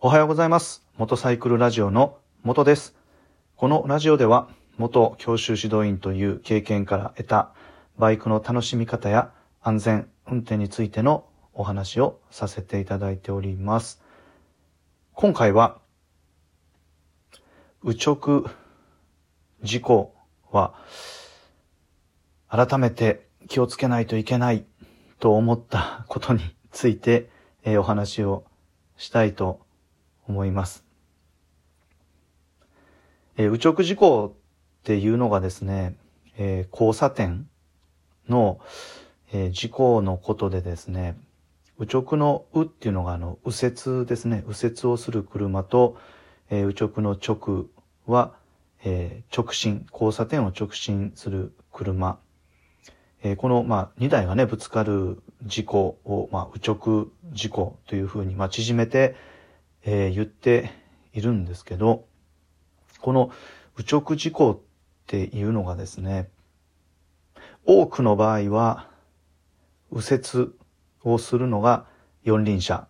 おはようございます。元サイクルラジオの元です。このラジオでは、元教習指導員という経験から得たバイクの楽しみ方や安全運転についてのお話をさせていただいております。今回は、右直事故は、改めて気をつけないといけないと思ったことについて、えーお話をしたいと思います。えー右直事故っていうのがですね、えー交差点の、えー事故のことでですね、右直の右っていうのがあの右折ですね、右折をする車と、えー右直の直は、えー直進、交差点を直進する車。えーこの、まあ、2台がね、ぶつかる事故を、まあ、右直事故というふうに、まあ、縮めて、えー言っているんですけど、この右直事故っていうのがですね、多くの場合は、右折をするのが四輪車、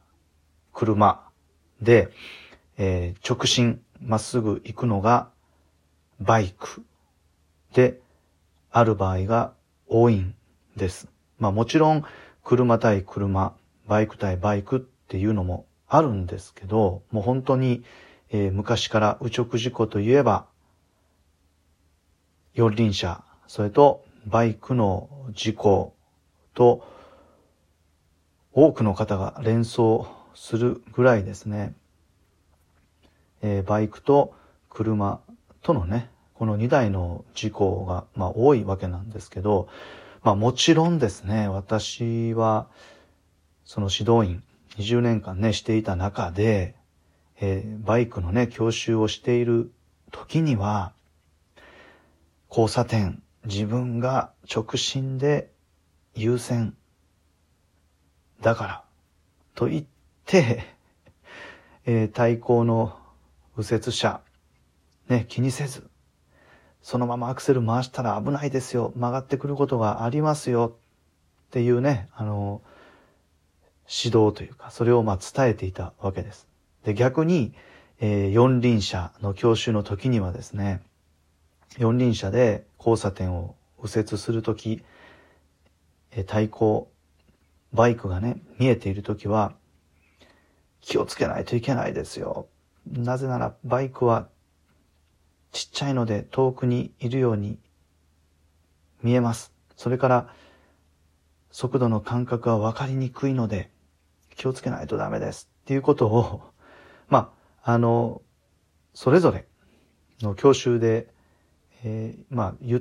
車で、えー直進、まっすぐ行くのがバイクである場合が多いんです。まあもちろん車対車、バイク対バイクっていうのもあるんですけど、もう本当に、えー昔から右直事故といえば、四輪車、それとバイクの事故と多くの方が連想するぐらいですね、えーバイクと車とのね、この2台の事故が、まあ、多いわけなんですけど、まあ、もちろんですね、私は、その指導員、20年間ね、していた中で、えーバイクのね、教習をしている時には、交差点、自分が直進で優先だから、と言って、えー対向の右折車、ね、気にせず、そのままアクセル回したら危ないですよ、曲がってくることがありますよ、っていうね、あの、指導というか、それをまあ伝えていたわけです。で、逆に、えー四輪車の教習の時にはですね、四輪車で交差点を右折するとき、えー対向、バイクがね、見えているときは、気をつけないといけないですよ。なぜならバイクはちっちゃいので遠くにいるように見えます。それから速度の感覚は分かりにくいので気をつけないとダメです。っていうことを、まあ、あの、それぞれの教習で、えーまあ、言っ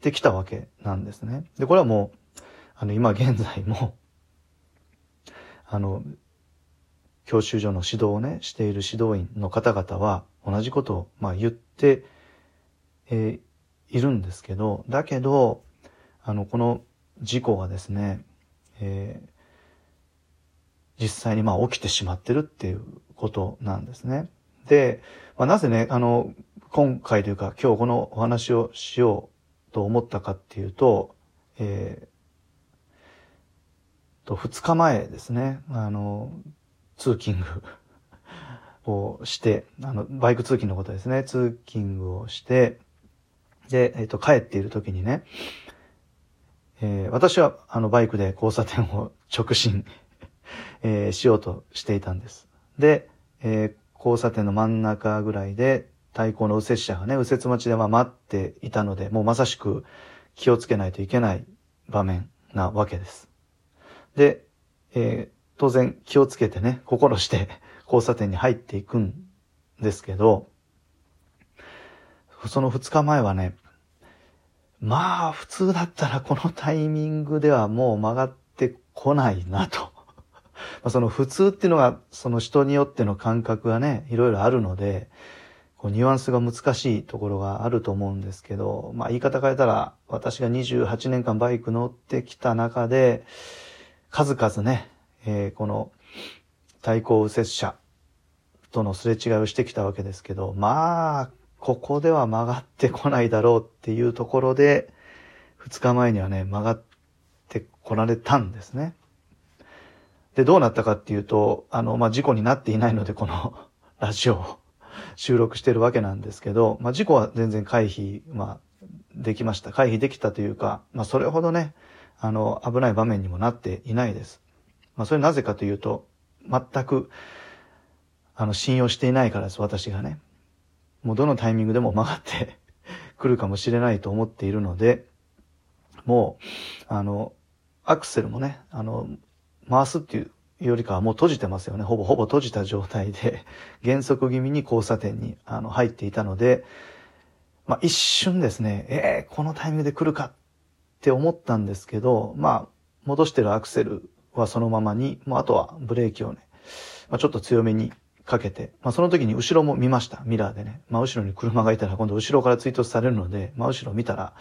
てきたわけなんですね。で、これはもう、あの、今現在も、あの、教習所の指導をね、している指導員の方々は同じことを、まあ、言って、えーいるんですけど、だけど、あの、この事故がですね、えー実際にまあ起きてしまってるっていうことなんですね。で、まあ、なぜね、あの、今回というか今日このお話をしようと思ったかっていうと、えーと、2日前ですね、あの、通勤 をして、あの、バイク通勤のことですね、通勤をして、で、えっ、と、帰っている時にね、えー私はあのバイクで交差点を直進、えーしようとしていたんです。で、えー交差点の真ん中ぐらいで対向の右折車がね、右折待ちでま待っていたので、もうまさしく気をつけないといけない場面なわけです。で、えー当然気をつけてね、心して 交差点に入っていくんですけど、その2日前はね、まあ普通だったらこのタイミングではもう曲がってこないなと。まあその普通っていうのがその人によっての感覚がね、いろいろあるので、こうニュアンスが難しいところがあると思うんですけど、まあ言い方変えたら私が28年間バイク乗ってきた中で、数々ね、えーこの対向右折車とのすれ違いをしてきたわけですけど、まあ、ここでは曲がってこないだろうっていうところで、2日前にはね、曲がってこられたんですね。で、どうなったかっていうと、あの、まあ、事故になっていないので、この ラジオを 収録してるわけなんですけど、まあ、事故は全然回避、まあ、できました。回避できたというか、まあ、それほどね、あの、危ない場面にもなっていないです。まあ、それなぜかというと、全く、あの、信用していないからです、私がね。もうどのタイミングでも曲がって くるかもしれないと思っているので、もう、あの、アクセルもね、あの、回すっていうよりかはもう閉じてますよね。ほぼほぼ閉じた状態で、減速気味に交差点にあの入っていたので、まあ一瞬ですね、えー、このタイミングで来るかって思ったんですけど、まあ戻してるアクセルはそのままに、もうあとはブレーキをね、まあ、ちょっと強めにかけて、まあ、その時に後ろも見ました。ミラーでね。まあ、後ろに車がいたら今度後ろから追突されるので、まあ、後ろ見たら、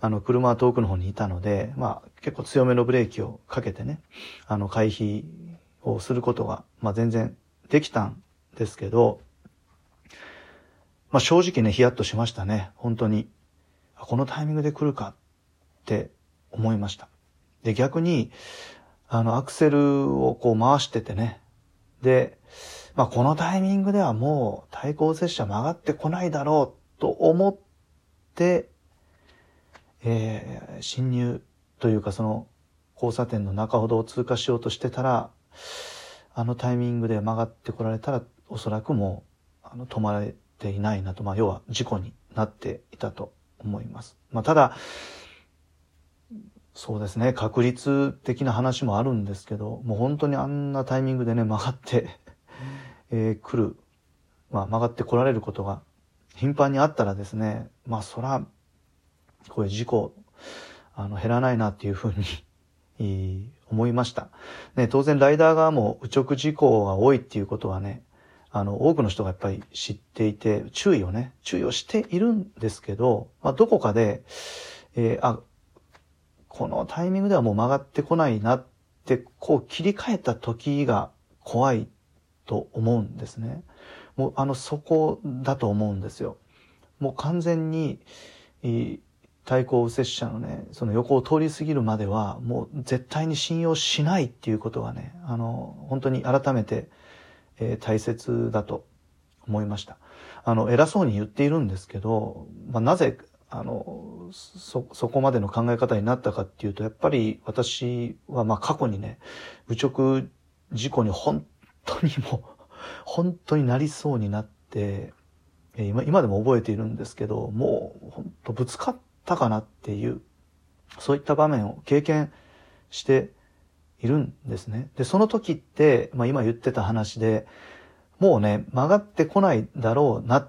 あの、車は遠くの方にいたので、まあ、結構強めのブレーキをかけてね、あの、回避をすることが、まあ、全然できたんですけど、まあ、正直ね、ヒヤッとしましたね。本当に。このタイミングで来るかって思いました。で、逆に、あの、アクセルをこう回しててね。で、まあ、このタイミングではもう対向接車曲がってこないだろうと思って、えー、侵入というかその交差点の中ほどを通過しようとしてたら、あのタイミングで曲がってこられたら、おそらくもう、あの、止まれていないなと、まあ、要は事故になっていたと思います。まあ、ただ、そうですね、確率的な話もあるんですけど、もう本当にあんなタイミングでね、曲がってえー、来る、まあ、曲がって来られることが頻繁にあったらですね、まあ、そら、こういう事故、あの、減らないなっていうふうに 思いました。ね、当然ライダー側も右直事故が多いっていうことはね、あの、多くの人がやっぱり知っていて、注意をね、注意をしているんですけど、まあ、どこかで、えー、あ、このタイミングではもう曲がってこないなって、こう切り替えた時が怖いと思うんですね。もうあの、そこだと思うんですよ。もう完全に、対向右折車のね、その横を通り過ぎるまでは、もう絶対に信用しないっていうことがね、あの、本当に改めて、えー、大切だと思いました。あの、偉そうに言っているんですけど、まあ、なぜあの、そ、そこまでの考え方になったかっていうと、やっぱり私はまあ過去にね、愚直事故に本当にもう、本当になりそうになって、今今でも覚えているんですけど、もう本当ぶつかったかなっていう、そういった場面を経験しているんですね。で、その時って、まあ今言ってた話で、もうね、曲がってこないだろうなっ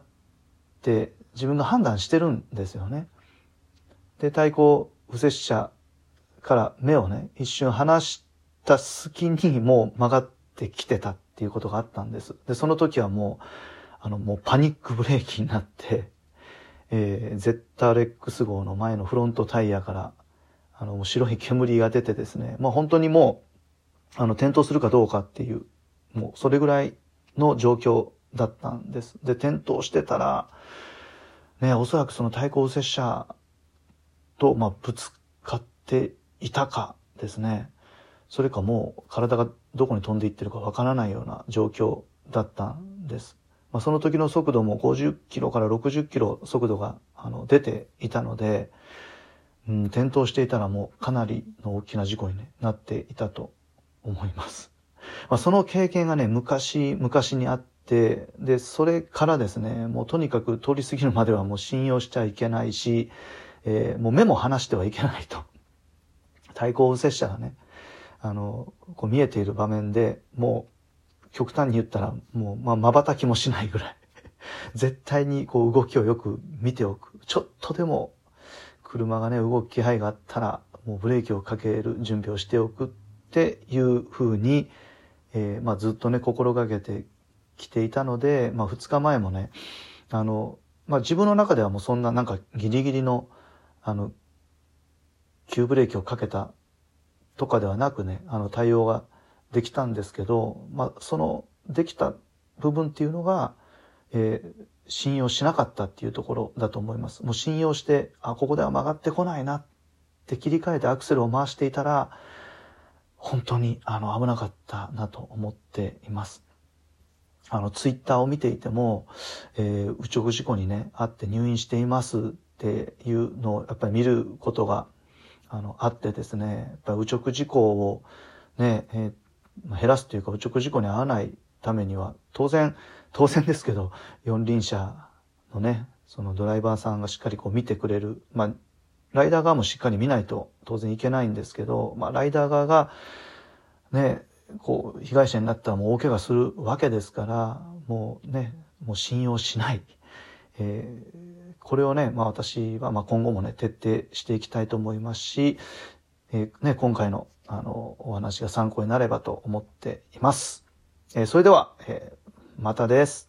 て自分が判断してるんですよね。で、対向右折車から目をね、一瞬離した隙にもう曲がってきてたっていうことがあったんです。で、その時はもう、あの、もうパニックブレーキになって、えー、ZRX 号の前のフロントタイヤから、あの、白い煙が出てですね、まあ本当にもう、あの、転倒するかどうかっていう、もうそれぐらいの状況だったんです。で、転倒してたら、ね、おそらくその対向接車と、まあ、ぶつかっていたかですね。それかもう体がどこに飛んでいってるかわからないような状況だったんです。まあ、その時の速度も50キロから60キロ速度があの出ていたので、うん、転倒していたらもうかなりの大きな事故に、ね、なっていたと思います。まあ、その経験がね、昔、昔にあって、で、それからですね、もうとにかく通り過ぎるまではもう信用しちゃいけないし、えー、もう目も離してはいけないと。対向右折車がね、あの、こう見えている場面でもう極端に言ったらもう、まあ、瞬きもしないぐらい 絶対にこう動きをよく見ておく。ちょっとでも車がね、動く気配があったら、もうブレーキをかける準備をしておくっていう風に、えー、まあずっとね、心がけてきていたので、まあ2日前もね、あの、まあ自分の中ではもうそんななんかギリギリの、あの、急ブレーキをかけたとかではなくね、あの対応ができたんですけど、まあ、そのできた部分っていうのが、えー、信用しなかったっていうところだと思います。もう信用して、あ、ここでは曲がってこないなって切り替えてアクセルを回していたら、本当にあの危なかったなと思っています。あの、ツイッターを見ていても、えー、右直事故にね、あって入院していますっていうのをやっぱり見ることが、あの、あってですね、やっぱり右直事故をね、えー、減らすというか、右直事故に遭わないためには、当然、当然ですけど、四輪車のね、そのドライバーさんがしっかりこう見てくれる。まあ、ライダー側もしっかり見ないと当然いけないんですけど、まあ、ライダー側が、ね、こう、被害者になったらもう大怪我するわけですから、もうね、もう信用しない。えー、これをね、まあ私はまあ今後もね、徹底していきたいと思いますし、えー、ね、今回のあの、お話が参考になればと思っています。えー、それでは、えー、またです。